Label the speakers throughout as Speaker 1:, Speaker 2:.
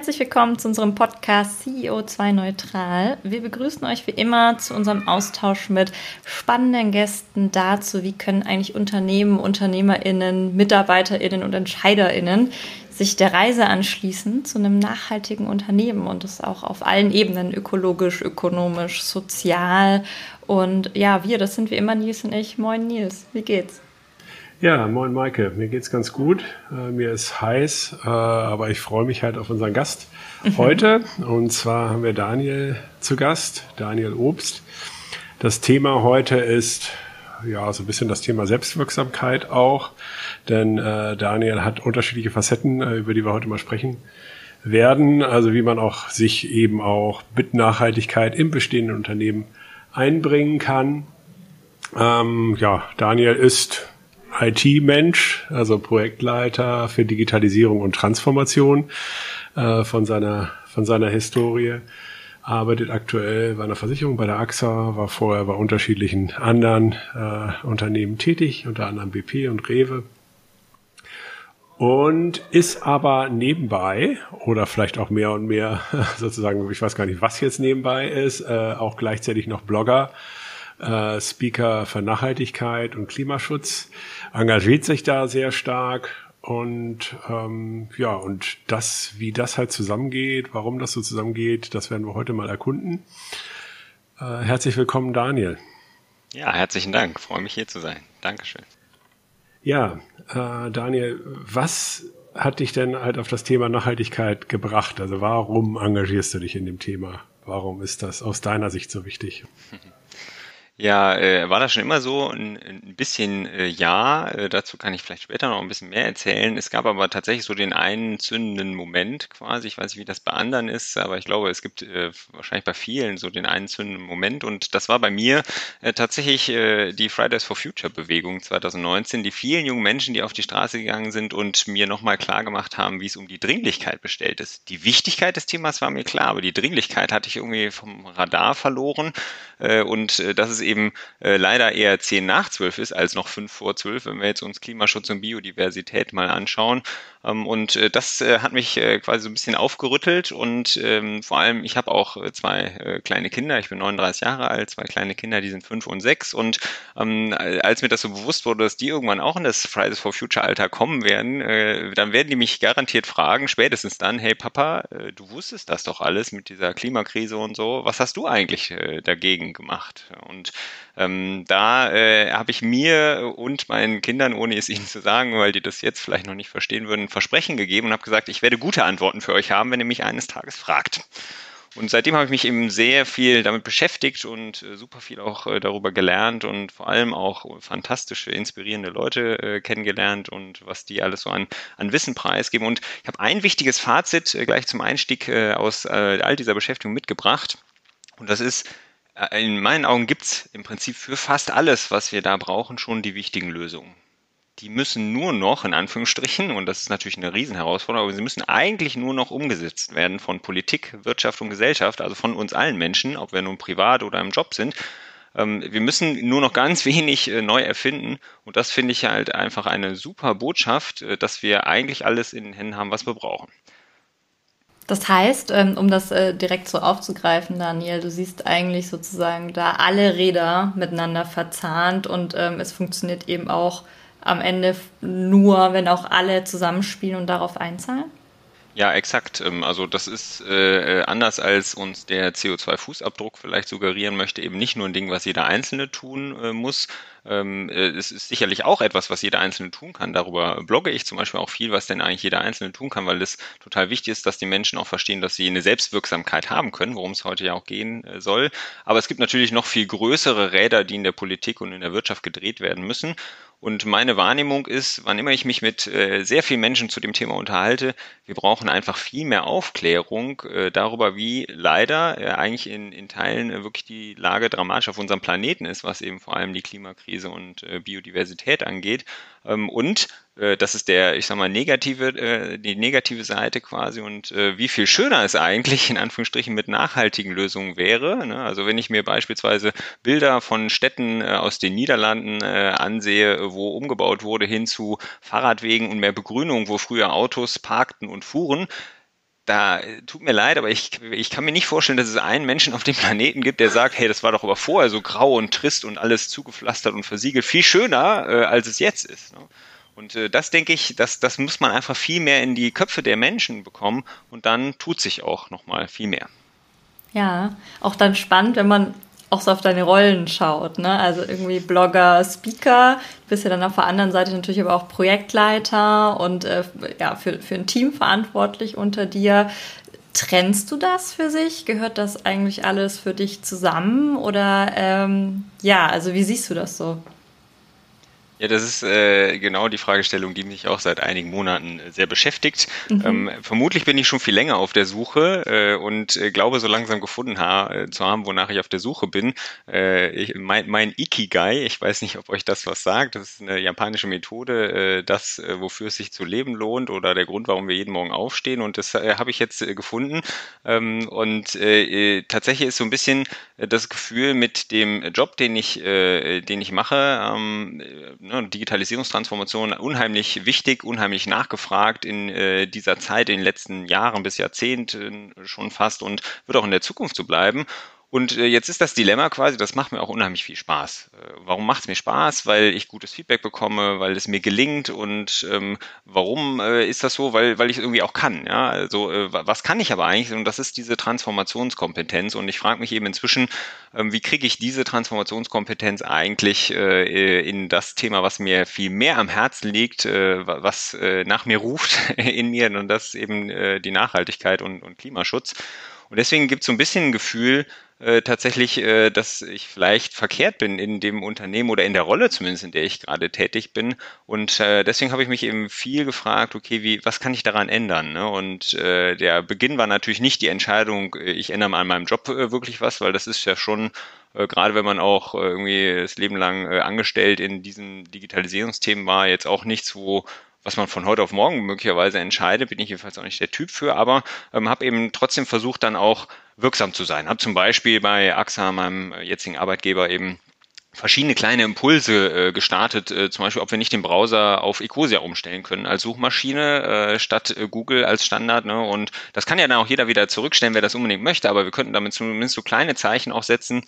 Speaker 1: Herzlich willkommen zu unserem Podcast CEO2 Neutral. Wir begrüßen euch wie immer zu unserem Austausch mit spannenden Gästen dazu, wie können eigentlich Unternehmen, UnternehmerInnen, MitarbeiterInnen und EntscheiderInnen sich der Reise anschließen zu einem nachhaltigen Unternehmen und das auch auf allen Ebenen, ökologisch, ökonomisch, sozial. Und ja, wir, das sind wie immer Nils und ich. Moin Nils, wie geht's?
Speaker 2: Ja, moin Maike, mir geht's ganz gut. Äh, mir ist heiß, äh, aber ich freue mich halt auf unseren Gast mhm. heute. Und zwar haben wir Daniel zu Gast, Daniel Obst. Das Thema heute ist ja so ein bisschen das Thema Selbstwirksamkeit auch, denn äh, Daniel hat unterschiedliche Facetten, äh, über die wir heute mal sprechen werden. Also wie man auch sich eben auch mit Nachhaltigkeit im bestehenden Unternehmen einbringen kann. Ähm, ja, Daniel ist IT-Mensch, also Projektleiter für Digitalisierung und Transformation äh, von seiner von seiner Historie. Arbeitet aktuell bei einer Versicherung bei der AXA, war vorher bei unterschiedlichen anderen äh, Unternehmen tätig, unter anderem BP und Rewe. Und ist aber nebenbei, oder vielleicht auch mehr und mehr sozusagen, ich weiß gar nicht, was jetzt nebenbei ist, äh, auch gleichzeitig noch Blogger, äh, Speaker für Nachhaltigkeit und Klimaschutz engagiert sich da sehr stark und ähm, ja, und das, wie das halt zusammengeht, warum das so zusammengeht, das werden wir heute mal erkunden. Äh, herzlich willkommen, Daniel.
Speaker 3: Ja, herzlichen Dank. Freue mich hier zu sein. Dankeschön.
Speaker 2: Ja, äh, Daniel, was hat dich denn halt auf das Thema Nachhaltigkeit gebracht? Also warum engagierst du dich in dem Thema? Warum ist das aus deiner Sicht so wichtig?
Speaker 3: Ja, äh, war das schon immer so? Ein, ein bisschen äh, ja, äh, dazu kann ich vielleicht später noch ein bisschen mehr erzählen. Es gab aber tatsächlich so den einen zündenden Moment quasi. Ich weiß nicht, wie das bei anderen ist, aber ich glaube, es gibt äh, wahrscheinlich bei vielen so den einen zündenden Moment. Und das war bei mir äh, tatsächlich äh, die Fridays for Future Bewegung 2019. Die vielen jungen Menschen, die auf die Straße gegangen sind und mir nochmal klar gemacht haben, wie es um die Dringlichkeit bestellt ist. Die Wichtigkeit des Themas war mir klar, aber die Dringlichkeit hatte ich irgendwie vom Radar verloren. Äh, und äh, dass es eben äh, leider eher zehn nach zwölf ist als noch fünf vor zwölf, wenn wir jetzt uns Klimaschutz und Biodiversität mal anschauen. Ähm, und äh, das äh, hat mich äh, quasi so ein bisschen aufgerüttelt und ähm, vor allem, ich habe auch äh, zwei äh, kleine Kinder, ich bin 39 Jahre alt, zwei kleine Kinder, die sind fünf und sechs und ähm, als mir das so bewusst wurde, dass die irgendwann auch in das Fridays for Future Alter kommen werden, äh, dann werden die mich garantiert fragen, spätestens dann, hey Papa, äh, du wusstest das doch alles mit dieser Klimakrise und so, was hast du eigentlich äh, dagegen gemacht? Und ähm, da äh, habe ich mir und meinen Kindern, ohne es ihnen zu sagen, weil die das jetzt vielleicht noch nicht verstehen würden, Versprechen gegeben und habe gesagt, ich werde gute Antworten für euch haben, wenn ihr mich eines Tages fragt. Und seitdem habe ich mich eben sehr viel damit beschäftigt und äh, super viel auch äh, darüber gelernt und vor allem auch fantastische, inspirierende Leute äh, kennengelernt und was die alles so an, an Wissen preisgeben. Und ich habe ein wichtiges Fazit gleich zum Einstieg aus all dieser Beschäftigung mitgebracht. Und das ist, in meinen Augen gibt es im Prinzip für fast alles, was wir da brauchen, schon die wichtigen Lösungen. Die müssen nur noch, in Anführungsstrichen, und das ist natürlich eine Riesenherausforderung, aber sie müssen eigentlich nur noch umgesetzt werden von Politik, Wirtschaft und Gesellschaft, also von uns allen Menschen, ob wir nun privat oder im Job sind. Ähm, wir müssen nur noch ganz wenig äh, neu erfinden und das finde ich halt einfach eine super Botschaft, äh, dass wir eigentlich alles in den Händen haben, was wir brauchen.
Speaker 1: Das heißt, ähm, um das äh, direkt so aufzugreifen, Daniel, du siehst eigentlich sozusagen da alle Räder miteinander verzahnt und ähm, es funktioniert eben auch am Ende nur, wenn auch alle zusammenspielen und darauf einzahlen?
Speaker 3: Ja, exakt. Ähm, also das ist äh, anders als uns der CO2-Fußabdruck vielleicht suggerieren möchte, eben nicht nur ein Ding, was jeder Einzelne tun äh, muss. Ähm, äh, es ist sicherlich auch etwas, was jeder Einzelne tun kann. Darüber blogge ich zum Beispiel auch viel, was denn eigentlich jeder Einzelne tun kann, weil es total wichtig ist, dass die Menschen auch verstehen, dass sie eine Selbstwirksamkeit haben können, worum es heute ja auch gehen äh, soll. Aber es gibt natürlich noch viel größere Räder, die in der Politik und in der Wirtschaft gedreht werden müssen. Und meine Wahrnehmung ist, wann immer ich mich mit äh, sehr vielen Menschen zu dem Thema unterhalte, wir brauchen einfach viel mehr Aufklärung äh, darüber, wie leider äh, eigentlich in, in Teilen äh, wirklich die Lage dramatisch auf unserem Planeten ist, was eben vor allem die Klimakrise und äh, Biodiversität angeht. Ähm, und äh, das ist der, ich sag mal, negative, äh, die negative Seite quasi und äh, wie viel schöner es eigentlich in Anführungsstrichen mit nachhaltigen Lösungen wäre. Ne? Also wenn ich mir beispielsweise Bilder von Städten aus den Niederlanden ansehe, wo umgebaut wurde hin zu Fahrradwegen und mehr Begrünung, wo früher Autos parkten und fuhren, da tut mir leid, aber ich, ich kann mir nicht vorstellen, dass es einen Menschen auf dem Planeten gibt, der sagt, hey, das war doch aber vorher so grau und trist und alles zugepflastert und versiegelt, viel schöner, äh, als es jetzt ist. Ne? Und äh, das denke ich, das, das muss man einfach viel mehr in die Köpfe der Menschen bekommen und dann tut sich auch nochmal viel mehr.
Speaker 1: Ja, auch dann spannend, wenn man auch so auf deine Rollen schaut, ne? Also irgendwie Blogger, Speaker, du bist ja dann auf der anderen Seite natürlich aber auch Projektleiter und äh, ja, für, für ein Team verantwortlich unter dir. Trennst du das für sich? Gehört das eigentlich alles für dich zusammen? Oder ähm, ja, also wie siehst du das so?
Speaker 3: Ja, das ist äh, genau die Fragestellung, die mich auch seit einigen Monaten äh, sehr beschäftigt. Mhm. Ähm, vermutlich bin ich schon viel länger auf der Suche äh, und äh, glaube so langsam gefunden ha äh, zu haben, wonach ich auf der Suche bin. Äh, ich, mein, mein Ikigai, ich weiß nicht, ob euch das was sagt, das ist eine japanische Methode, äh, das, wofür es sich zu leben lohnt oder der Grund, warum wir jeden Morgen aufstehen und das habe ich jetzt gefunden. Ähm, und äh tatsächlich ist so ein bisschen das Gefühl mit dem Job, den ich, äh, den ich mache, ähm, ne, Digitalisierungstransformation unheimlich wichtig, unheimlich nachgefragt in äh, dieser Zeit, in den letzten Jahren bis Jahrzehnten schon fast und wird auch in der Zukunft so bleiben. Und äh, jetzt ist das Dilemma quasi, das macht mir auch unheimlich viel Spaß. Äh, warum macht es mir Spaß? Weil ich gutes Feedback bekomme, weil es mir gelingt und ähm, warum äh, ist das so? Weil, weil ich es irgendwie auch kann. Ja? Also äh, was kann ich aber eigentlich? Und das ist diese Transformationskompetenz. Und ich frage mich eben inzwischen, ähm, wie kriege ich diese Transformationskompetenz eigentlich äh, in das Thema, was mir viel mehr am Herzen liegt, äh, was äh, nach mir ruft in mir und das eben äh, die Nachhaltigkeit und, und Klimaschutz. Und deswegen gibt es so ein bisschen ein Gefühl, äh, tatsächlich, äh, dass ich vielleicht verkehrt bin in dem Unternehmen oder in der Rolle zumindest, in der ich gerade tätig bin. Und äh, deswegen habe ich mich eben viel gefragt, okay, wie, was kann ich daran ändern? Ne? Und äh, der Beginn war natürlich nicht die Entscheidung, äh, ich ändere mal an meinem Job äh, wirklich was, weil das ist ja schon äh, gerade wenn man auch äh, irgendwie das Leben lang angestellt in diesen Digitalisierungsthemen war, jetzt auch nichts, wo was man von heute auf morgen möglicherweise entscheidet, bin ich jedenfalls auch nicht der Typ für, aber ähm, habe eben trotzdem versucht, dann auch wirksam zu sein. Habe zum Beispiel bei AXA, meinem jetzigen Arbeitgeber, eben verschiedene kleine Impulse äh, gestartet, äh, zum Beispiel, ob wir nicht den Browser auf Ecosia umstellen können als Suchmaschine äh, statt äh, Google als Standard. Ne? Und das kann ja dann auch jeder wieder zurückstellen, wer das unbedingt möchte, aber wir könnten damit zumindest so kleine Zeichen auch setzen,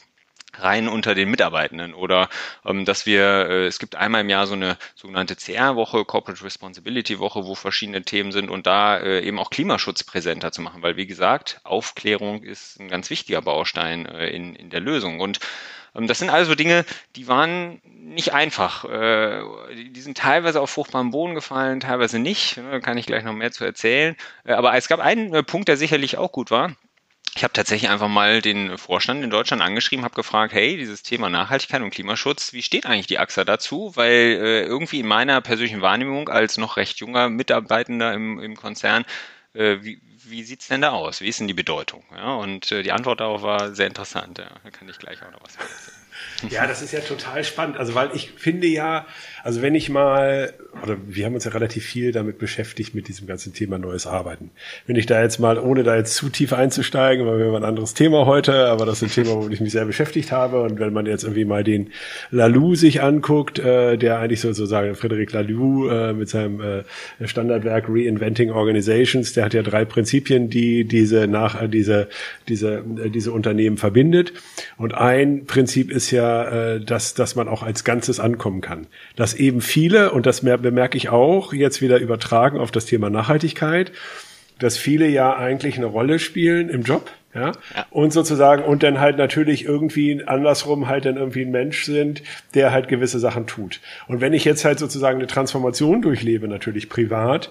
Speaker 3: rein unter den Mitarbeitenden oder ähm, dass wir, äh, es gibt einmal im Jahr so eine sogenannte CR-Woche, Corporate Responsibility Woche, wo verschiedene Themen sind und da äh, eben auch Klimaschutz präsenter zu machen, weil wie gesagt, Aufklärung ist ein ganz wichtiger Baustein äh, in, in der Lösung und ähm, das sind also Dinge, die waren nicht einfach. Äh, die sind teilweise auf fruchtbaren Boden gefallen, teilweise nicht. Da kann ich gleich noch mehr zu erzählen. Äh, aber es gab einen äh, Punkt, der sicherlich auch gut war ich habe tatsächlich einfach mal den Vorstand in Deutschland angeschrieben, habe gefragt, hey, dieses Thema Nachhaltigkeit und Klimaschutz, wie steht eigentlich die AXA dazu? Weil äh, irgendwie in meiner persönlichen Wahrnehmung als noch recht junger Mitarbeitender im, im Konzern, äh, wie, wie sieht's denn da aus? Wie ist denn die Bedeutung? Ja, und äh, die Antwort darauf war sehr interessant. Ja, da kann ich gleich auch noch was erzählen.
Speaker 2: Ja, das ist ja total spannend. Also, weil ich finde ja, also wenn ich mal, oder wir haben uns ja relativ viel damit beschäftigt mit diesem ganzen Thema neues Arbeiten. Wenn ich da jetzt mal, ohne da jetzt zu tief einzusteigen, weil wir haben ein anderes Thema heute, aber das ist ein Thema, womit ich mich sehr beschäftigt habe. Und wenn man jetzt irgendwie mal den Lalou sich anguckt, äh, der eigentlich sozusagen Frederic Lalou äh, mit seinem äh, Standardwerk Reinventing Organizations, der hat ja drei Prinzipien, die diese nach, diese, diese, diese Unternehmen verbindet. Und ein Prinzip ist ja äh, dass, dass man auch als Ganzes ankommen kann. Dass eben viele, und das bemerke ich auch, jetzt wieder übertragen auf das Thema Nachhaltigkeit, dass viele ja eigentlich eine Rolle spielen im Job. Ja? ja? Und sozusagen, und dann halt natürlich irgendwie andersrum halt dann irgendwie ein Mensch sind, der halt gewisse Sachen tut. Und wenn ich jetzt halt sozusagen eine Transformation durchlebe, natürlich privat,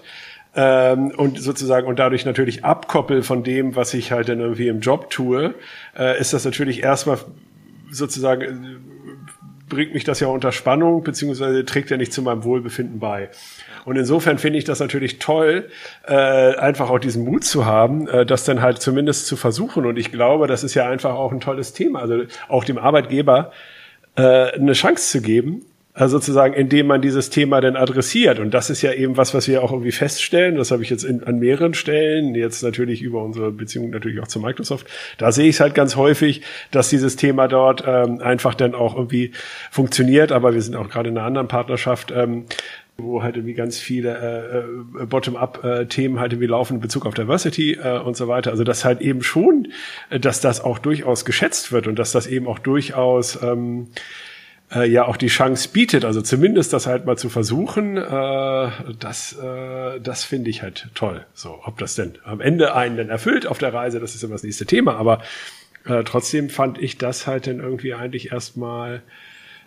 Speaker 2: ähm, und sozusagen und dadurch natürlich abkoppel von dem, was ich halt dann irgendwie im Job tue, äh, ist das natürlich erstmal sozusagen äh, bringt mich das ja unter Spannung, beziehungsweise trägt ja nicht zu meinem Wohlbefinden bei. Und insofern finde ich das natürlich toll, äh, einfach auch diesen Mut zu haben, äh, das dann halt zumindest zu versuchen. Und ich glaube, das ist ja einfach auch ein tolles Thema. Also auch dem Arbeitgeber äh, eine Chance zu geben, äh, sozusagen, indem man dieses Thema dann adressiert. Und das ist ja eben was, was wir auch irgendwie feststellen. Das habe ich jetzt in, an mehreren Stellen, jetzt natürlich über unsere Beziehung natürlich auch zu Microsoft. Da sehe ich es halt ganz häufig, dass dieses Thema dort ähm, einfach dann auch irgendwie funktioniert. Aber wir sind auch gerade in einer anderen Partnerschaft, ähm, wo halt irgendwie ganz viele äh, äh Bottom-up-Themen halt irgendwie laufen in Bezug auf Diversity äh, und so weiter. Also das halt eben schon, äh, dass das auch durchaus geschätzt wird und dass das eben auch durchaus ähm, äh, ja auch die Chance bietet, also zumindest das halt mal zu versuchen, äh, das, äh, das finde ich halt toll. So, ob das denn am Ende einen denn erfüllt auf der Reise, das ist immer das nächste Thema, aber äh, trotzdem fand ich das halt dann irgendwie eigentlich erstmal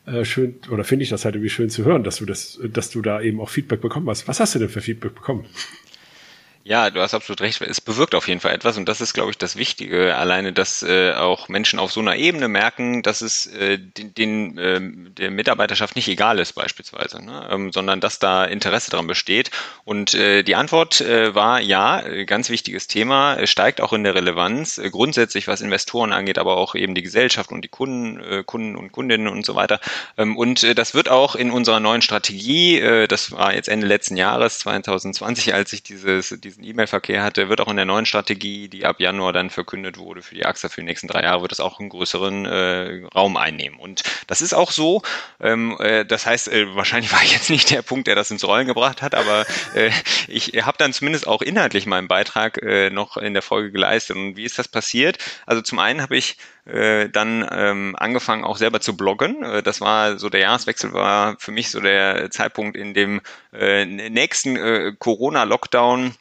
Speaker 2: äh, schön, oder finde ich das halt irgendwie schön zu hören, dass du das, dass du da eben auch Feedback bekommen hast. Was hast du denn für Feedback bekommen?
Speaker 3: Ja, du hast absolut recht. Es bewirkt auf jeden Fall etwas und das ist, glaube ich, das Wichtige. Alleine, dass äh, auch Menschen auf so einer Ebene merken, dass es äh, den, den äh, der Mitarbeiterschaft nicht egal ist, beispielsweise, ne? ähm, sondern dass da Interesse daran besteht. Und äh, die Antwort äh, war ja, ganz wichtiges Thema, es steigt auch in der Relevanz, äh, grundsätzlich was Investoren angeht, aber auch eben die Gesellschaft und die Kunden, äh, Kunden und Kundinnen und so weiter. Ähm, und äh, das wird auch in unserer neuen Strategie, äh, das war jetzt Ende letzten Jahres, 2020, als ich dieses diesen E-Mail-Verkehr hatte, wird auch in der neuen Strategie, die ab Januar dann verkündet wurde für die AXA für die nächsten drei Jahre, wird das auch einen größeren äh, Raum einnehmen. Und das ist auch so. Ähm, äh, das heißt, äh, wahrscheinlich war ich jetzt nicht der Punkt, der das ins Rollen gebracht hat, aber äh, ich habe dann zumindest auch inhaltlich meinen Beitrag äh, noch in der Folge geleistet. Und wie ist das passiert? Also zum einen habe ich äh, dann ähm, angefangen auch selber zu bloggen. Äh, das war so der Jahreswechsel war für mich so der Zeitpunkt in dem äh, nächsten äh, Corona-Lockdown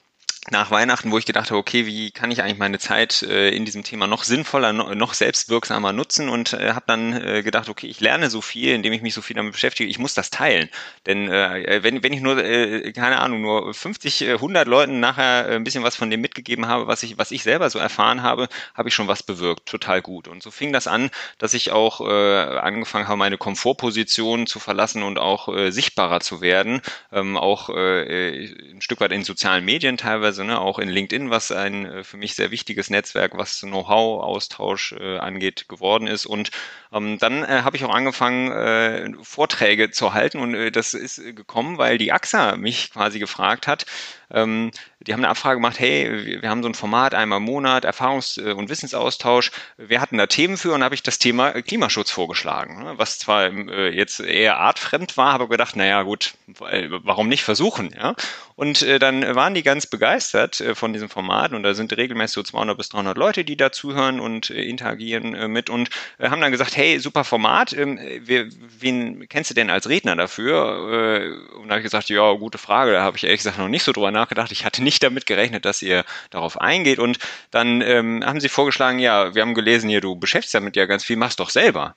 Speaker 3: nach Weihnachten, wo ich gedacht habe, okay, wie kann ich eigentlich meine Zeit äh, in diesem Thema noch sinnvoller, noch, noch selbstwirksamer nutzen und äh, habe dann äh, gedacht, okay, ich lerne so viel, indem ich mich so viel damit beschäftige, ich muss das teilen. Denn äh, wenn, wenn ich nur, äh, keine Ahnung, nur 50, 100 äh, Leuten nachher äh, ein bisschen was von dem mitgegeben habe, was ich, was ich selber so erfahren habe, habe ich schon was bewirkt, total gut. Und so fing das an, dass ich auch äh, angefangen habe, meine Komfortposition zu verlassen und auch äh, sichtbarer zu werden, ähm, auch äh, ein Stück weit in sozialen Medien teilweise teilweise, ne, auch in LinkedIn, was ein äh, für mich sehr wichtiges Netzwerk, was Know-how-Austausch äh, angeht, geworden ist. Und ähm, dann äh, habe ich auch angefangen, äh, Vorträge zu halten und äh, das ist gekommen, weil die AXA mich quasi gefragt hat, ähm, die haben eine Abfrage gemacht, hey, wir haben so ein Format einmal im Monat, Erfahrungs- äh, und Wissensaustausch. Wir hatten da Themen für und habe ich das Thema Klimaschutz vorgeschlagen, ne? was zwar äh, jetzt eher artfremd war, aber gedacht, naja gut, warum nicht versuchen? Ja? Und äh, dann waren die ganz begeistert von diesem Format und da sind regelmäßig so 200 bis 300 Leute, die da zuhören und interagieren mit und haben dann gesagt, hey, super Format, ähm, wen kennst du denn als Redner dafür? und da habe ich gesagt, ja, gute Frage, da habe ich ehrlich gesagt noch nicht so drüber nachgedacht. Ich hatte nicht damit gerechnet, dass ihr darauf eingeht. Und dann ähm, haben sie vorgeschlagen, ja, wir haben gelesen hier, du beschäftigst damit ja ganz viel, machst doch selber.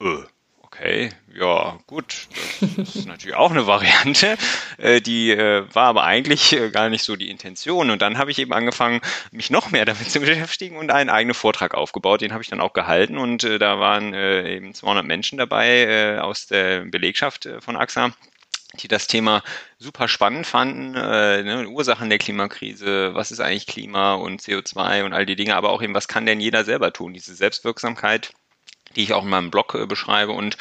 Speaker 3: Äh, okay, ja, gut, das ist natürlich auch eine Variante. Äh, die äh, war aber eigentlich äh, gar nicht so die Intention. Und dann habe ich eben angefangen, mich noch mehr damit zu beschäftigen und einen eigenen Vortrag aufgebaut. Den habe ich dann auch gehalten und da waren eben 200 Menschen dabei aus der Belegschaft von AXA die das Thema super spannend fanden, äh, ne, Ursachen der Klimakrise, was ist eigentlich Klima und CO2 und all die Dinge, aber auch eben, was kann denn jeder selber tun, diese Selbstwirksamkeit, die ich auch in meinem Blog äh, beschreibe und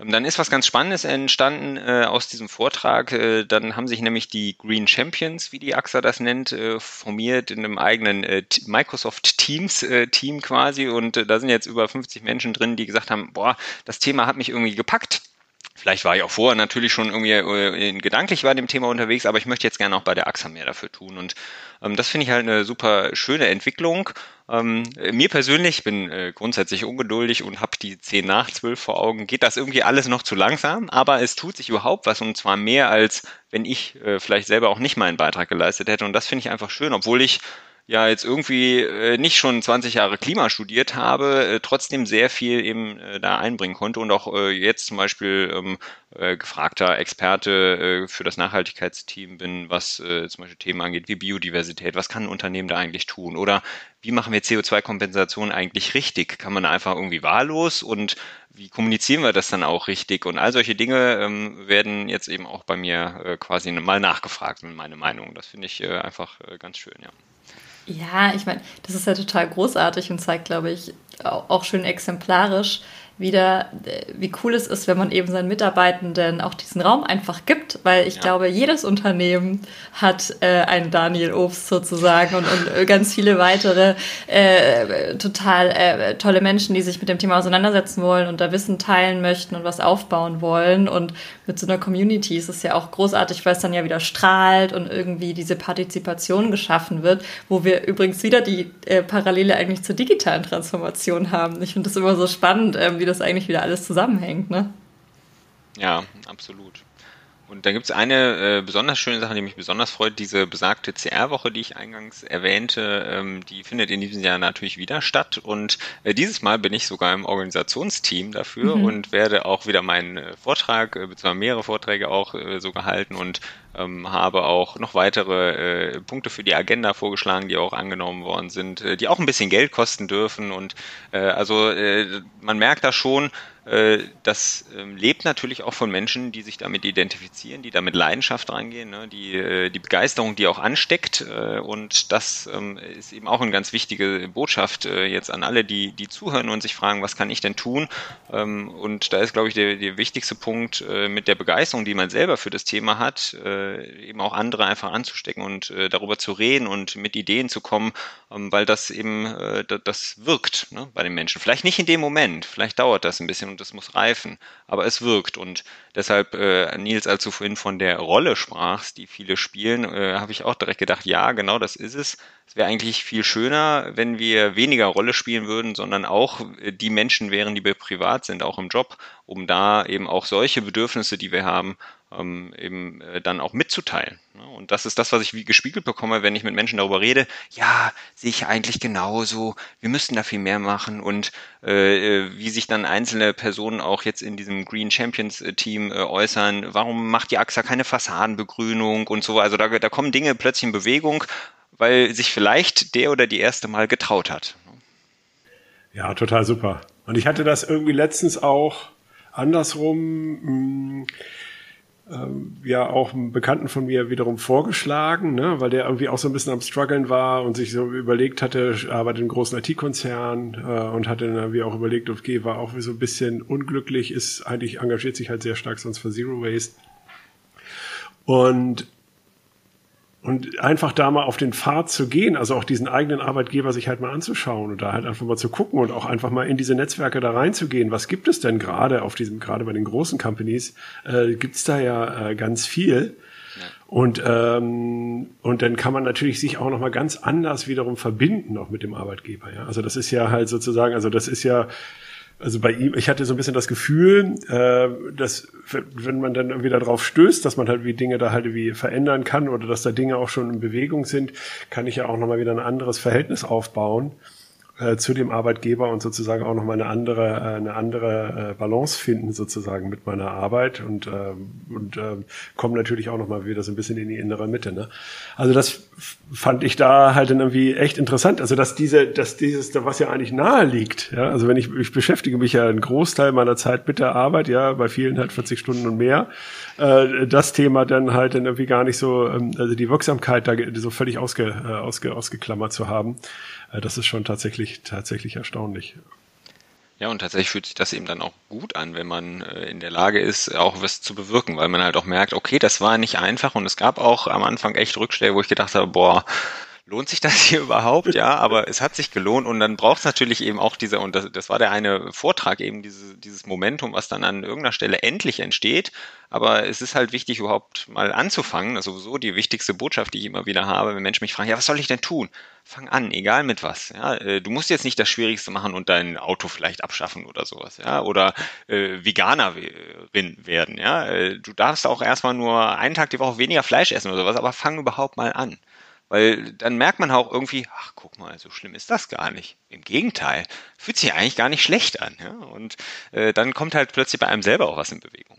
Speaker 3: ähm, dann ist was ganz Spannendes entstanden äh, aus diesem Vortrag. Äh, dann haben sich nämlich die Green Champions, wie die AXA das nennt, äh, formiert in einem eigenen äh, Microsoft Teams äh, Team quasi. Und äh, da sind jetzt über 50 Menschen drin, die gesagt haben, boah, das Thema hat mich irgendwie gepackt Vielleicht war ich auch vorher natürlich schon irgendwie äh, gedanklich bei dem Thema unterwegs, aber ich möchte jetzt gerne auch bei der AXA mehr dafür tun. Und ähm, das finde ich halt eine super schöne Entwicklung. Ähm, mir persönlich, ich bin äh, grundsätzlich ungeduldig und habe die 10 nach 12 vor Augen, geht das irgendwie alles noch zu langsam, aber es tut sich überhaupt was und zwar mehr als wenn ich äh, vielleicht selber auch nicht meinen Beitrag geleistet hätte. Und das finde ich einfach schön, obwohl ich ja jetzt irgendwie äh, nicht schon 20 Jahre Klima studiert habe, äh, trotzdem sehr viel eben äh, da einbringen konnte und auch äh, jetzt zum Beispiel ähm, äh, gefragter Experte äh, für das Nachhaltigkeitsteam bin, was äh, zum Beispiel Themen angeht wie Biodiversität. Was kann ein Unternehmen da eigentlich tun? Oder wie machen wir CO2-Kompensation eigentlich richtig? Kann man einfach irgendwie wahllos und wie kommunizieren wir das dann auch richtig? Und all solche Dinge ähm, werden jetzt eben auch bei mir äh, quasi mal nachgefragt, meine Meinung. Das finde ich äh, einfach äh, ganz schön, ja.
Speaker 1: Ja, ich meine, das ist ja total großartig und zeigt, glaube ich, auch schön exemplarisch, wieder, äh, wie cool es ist, wenn man eben seinen Mitarbeitenden auch diesen Raum einfach gibt, weil ich ja. glaube, jedes Unternehmen hat äh, einen Daniel Obst sozusagen und, und äh, ganz viele weitere äh, total äh, tolle Menschen, die sich mit dem Thema auseinandersetzen wollen und da Wissen teilen möchten und was aufbauen wollen. Und mit so einer Community ist es ja auch großartig, weil es dann ja wieder strahlt und irgendwie diese Partizipation geschaffen wird, wo wir übrigens wieder die äh, Parallele eigentlich zur digitalen Transformation haben. Ich finde das immer so spannend, ähm, wie das eigentlich wieder alles zusammenhängt, ne?
Speaker 3: Ja, absolut. Und da gibt es eine äh, besonders schöne Sache, die mich besonders freut, diese besagte CR-Woche, die ich eingangs erwähnte, ähm, die findet in diesem Jahr natürlich wieder statt. Und äh, dieses Mal bin ich sogar im Organisationsteam dafür mhm. und werde auch wieder meinen äh, Vortrag, äh, beziehungsweise mehrere Vorträge auch äh, so gehalten und ähm, habe auch noch weitere äh, Punkte für die Agenda vorgeschlagen, die auch angenommen worden sind, äh, die auch ein bisschen Geld kosten dürfen. Und äh, also äh, man merkt da schon, äh, das ähm, lebt natürlich auch von Menschen, die sich damit identifizieren, die damit Leidenschaft reingehen, ne? die, äh, die Begeisterung, die auch ansteckt. Äh, und das ähm, ist eben auch eine ganz wichtige Botschaft jetzt an alle, die, die zuhören und sich fragen, was kann ich denn tun? Ähm, und da ist, glaube ich, der, der wichtigste Punkt mit der Begeisterung, die man selber für das Thema hat, eben auch andere einfach anzustecken und darüber zu reden und mit Ideen zu kommen, weil das eben, das wirkt ne, bei den Menschen. Vielleicht nicht in dem Moment, vielleicht dauert das ein bisschen und das muss reifen, aber es wirkt und deshalb, äh, Nils, als du vorhin von der Rolle sprachst, die viele spielen, äh, habe ich auch direkt gedacht, ja, genau das ist es. Es wäre eigentlich viel schöner, wenn wir weniger Rolle spielen würden, sondern auch äh, die Menschen wären, die wir privat sind, auch im Job, um da eben auch solche Bedürfnisse, die wir haben, ähm, eben äh, dann auch mitzuteilen. Ne? Und das ist das, was ich wie gespiegelt bekomme, wenn ich mit Menschen darüber rede. Ja, sehe ich eigentlich genauso. Wir müssten da viel mehr machen und äh, äh wie sich dann einzelne Personen auch jetzt in diesem Green Champions äh, Team äh, äußern. Warum macht die AXA keine Fassadenbegrünung und so? Also da, da kommen Dinge plötzlich in Bewegung, weil sich vielleicht der oder die erste Mal getraut hat.
Speaker 2: Ja, total super. Und ich hatte das irgendwie letztens auch andersrum. Mh, hm, ähm, ja auch einen Bekannten von mir wiederum vorgeschlagen, ne, weil der irgendwie auch so ein bisschen am struggeln war und sich so überlegt hatte, arbeitet einem großen IT-Konzern äh, und hatte dann irgendwie auch überlegt, okay, war auch so ein bisschen unglücklich, ist eigentlich engagiert sich halt sehr stark sonst für Zero Waste. Und und einfach da mal auf den Pfad zu gehen, also auch diesen eigenen Arbeitgeber sich halt mal anzuschauen und da halt einfach mal zu gucken und auch einfach mal in diese Netzwerke da reinzugehen. Was gibt es denn gerade auf diesem, gerade bei den großen Companies, äh, gibt es da ja äh, ganz viel. Und, ähm, und dann kann man natürlich sich auch nochmal ganz anders wiederum verbinden, auch mit dem Arbeitgeber. Ja? Also das ist ja halt sozusagen, also das ist ja, also bei ihm, ich hatte so ein bisschen das Gefühl, äh, dass wenn man dann irgendwie darauf stößt, dass man halt wie Dinge da halt wie verändern kann oder dass da Dinge auch schon in Bewegung sind, kann ich ja auch nochmal wieder ein anderes Verhältnis aufbauen äh, zu dem Arbeitgeber und sozusagen auch nochmal eine andere, äh, eine andere äh, Balance finden sozusagen mit meiner Arbeit und, äh, und äh, kommen natürlich auch nochmal wieder so ein bisschen in die innere Mitte. Ne? Also das fand ich da halt dann irgendwie echt interessant. Also dass diese, dass dieses, was ja eigentlich nahe liegt, ja, also wenn ich, ich beschäftige mich ja einen Großteil meiner Zeit mit der Arbeit, ja, bei vielen halt 40 Stunden und mehr, äh, das Thema dann halt dann irgendwie gar nicht so, ähm, also die Wirksamkeit da so völlig ausge, äh, ausge, ausgeklammert zu haben. Äh, das ist schon tatsächlich, tatsächlich erstaunlich.
Speaker 3: Ja, und tatsächlich fühlt sich das eben dann auch gut an, wenn man äh, in der Lage ist, auch was zu bewirken, weil man halt auch merkt, okay, das war nicht einfach und es gab auch am Anfang echt Rückschläge, wo ich gedacht habe, boah, lohnt sich das hier überhaupt? Ja, aber es hat sich gelohnt und dann braucht es natürlich eben auch diese, und das, das war der eine Vortrag, eben diese, dieses Momentum, was dann an irgendeiner Stelle endlich entsteht. Aber es ist halt wichtig, überhaupt mal anzufangen. Das ist sowieso die wichtigste Botschaft, die ich immer wieder habe, wenn Menschen mich fragen, ja, was soll ich denn tun? Fang an, egal mit was. Ja, äh, du musst jetzt nicht das Schwierigste machen und dein Auto vielleicht abschaffen oder sowas, ja, oder äh, Veganerin werden, ja. Äh, du darfst auch erstmal nur einen Tag die Woche weniger Fleisch essen oder sowas, aber fang überhaupt mal an. Weil dann merkt man auch irgendwie, ach guck mal, so schlimm ist das gar nicht. Im Gegenteil, fühlt sich eigentlich gar nicht schlecht an. Ja? Und äh, dann kommt halt plötzlich bei einem selber auch was in Bewegung.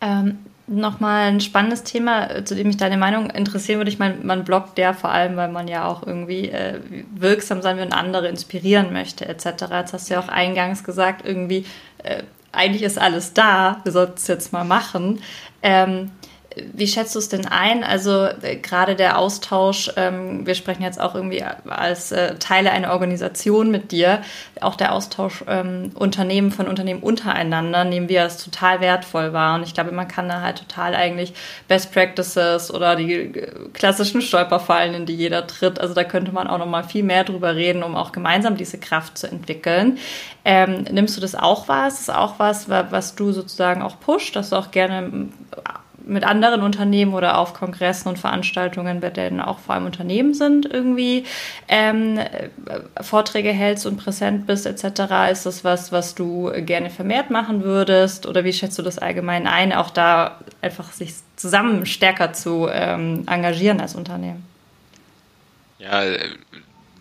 Speaker 1: Ähm, Nochmal ein spannendes Thema, äh, zu dem mich deine Meinung interessieren würde. Ich meine, man bloggt ja vor allem, weil man ja auch irgendwie äh, wirksam sein will und andere inspirieren möchte, etc. Jetzt hast du ja auch eingangs gesagt, irgendwie, äh, eigentlich ist alles da, wir sollten es jetzt mal machen. Ähm, wie schätzt du es denn ein? Also äh, gerade der Austausch, ähm, wir sprechen jetzt auch irgendwie als äh, Teile einer Organisation mit dir, auch der Austausch ähm, Unternehmen von Unternehmen untereinander nehmen wir als total wertvoll wahr. Und ich glaube, man kann da halt total eigentlich Best Practices oder die äh, klassischen Stolperfallen, in die jeder tritt. Also da könnte man auch noch mal viel mehr drüber reden, um auch gemeinsam diese Kraft zu entwickeln. Ähm, nimmst du das auch wahr? Ist das auch was, was du sozusagen auch pusht, dass du auch gerne mit anderen Unternehmen oder auf Kongressen und Veranstaltungen, bei denen auch vor allem Unternehmen sind, irgendwie ähm, Vorträge hältst und präsent bist etc. Ist das was, was du gerne vermehrt machen würdest oder wie schätzt du das allgemein ein, auch da einfach sich zusammen stärker zu ähm, engagieren als Unternehmen?
Speaker 3: Ja,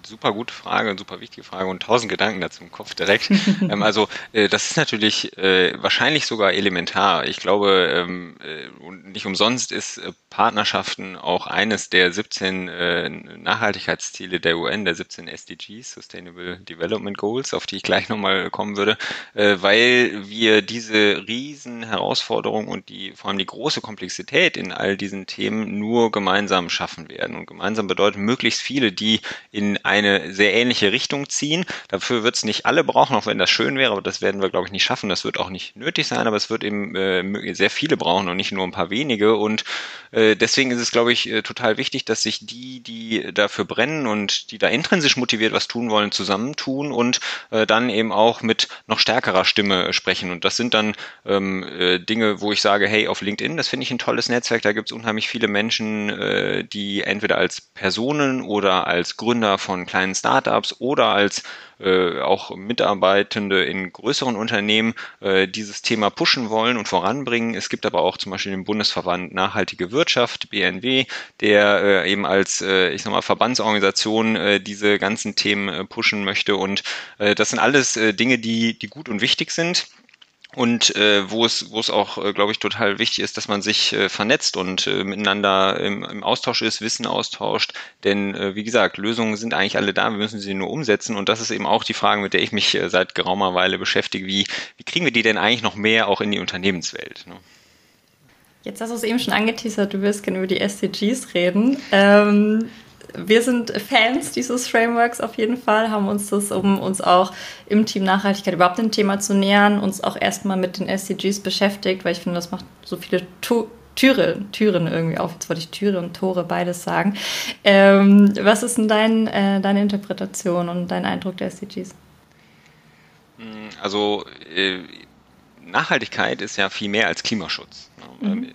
Speaker 3: super gute Frage, super wichtige Frage und tausend Gedanken dazu im Kopf direkt. ähm, also äh, das ist natürlich äh, wahrscheinlich sogar elementar. Ich glaube, ähm, äh, und nicht umsonst ist äh, Partnerschaften auch eines der 17 äh, Nachhaltigkeitsziele der UN, der 17 SDGs, Sustainable Development Goals, auf die ich gleich nochmal kommen würde, äh, weil wir diese riesen Herausforderungen und die vor allem die große Komplexität in all diesen Themen nur gemeinsam schaffen werden. Und gemeinsam bedeutet möglichst viele, die in ein eine sehr ähnliche Richtung ziehen. Dafür wird es nicht alle brauchen, auch wenn das schön wäre, aber das werden wir, glaube ich, nicht schaffen. Das wird auch nicht nötig sein, aber es wird eben äh, sehr viele brauchen und nicht nur ein paar wenige. Und äh, deswegen ist es, glaube ich, äh, total wichtig, dass sich die, die dafür brennen und die da intrinsisch motiviert was tun wollen, zusammentun und äh, dann eben auch mit noch stärkerer Stimme sprechen. Und das sind dann ähm, äh, Dinge, wo ich sage, hey, auf LinkedIn, das finde ich ein tolles Netzwerk, da gibt es unheimlich viele Menschen, äh, die entweder als Personen oder als Gründer von kleinen Startups oder als äh, auch Mitarbeitende in größeren Unternehmen äh, dieses Thema pushen wollen und voranbringen. Es gibt aber auch zum Beispiel den Bundesverband Nachhaltige Wirtschaft, BNW, der äh, eben als, äh, ich sag mal, Verbandsorganisation äh, diese ganzen Themen äh, pushen möchte. Und äh, das sind alles äh, Dinge, die, die gut und wichtig sind und äh, wo es wo es auch äh, glaube ich total wichtig ist, dass man sich äh, vernetzt und äh, miteinander im, im Austausch ist, Wissen austauscht, denn äh, wie gesagt, Lösungen sind eigentlich alle da, wir müssen sie nur umsetzen und das ist eben auch die Frage, mit der ich mich äh, seit geraumer Weile beschäftige, wie wie kriegen wir die denn eigentlich noch mehr auch in die Unternehmenswelt? Ne?
Speaker 1: Jetzt hast du es eben schon angeteasert, du wirst gerne über die SDGs reden. Ähm, wir sind Fans dieses Frameworks auf jeden Fall, haben uns das, um uns auch im Team Nachhaltigkeit überhaupt dem Thema zu nähern, uns auch erstmal mit den SDGs beschäftigt, weil ich finde, das macht so viele tu Türe, Türen irgendwie auf. Jetzt wollte ich Türe und Tore beides sagen. Ähm, was ist denn dein, äh, deine Interpretation und dein Eindruck der SDGs?
Speaker 3: Also äh, Nachhaltigkeit ist ja viel mehr als Klimaschutz. Ne? Mhm. Ähm,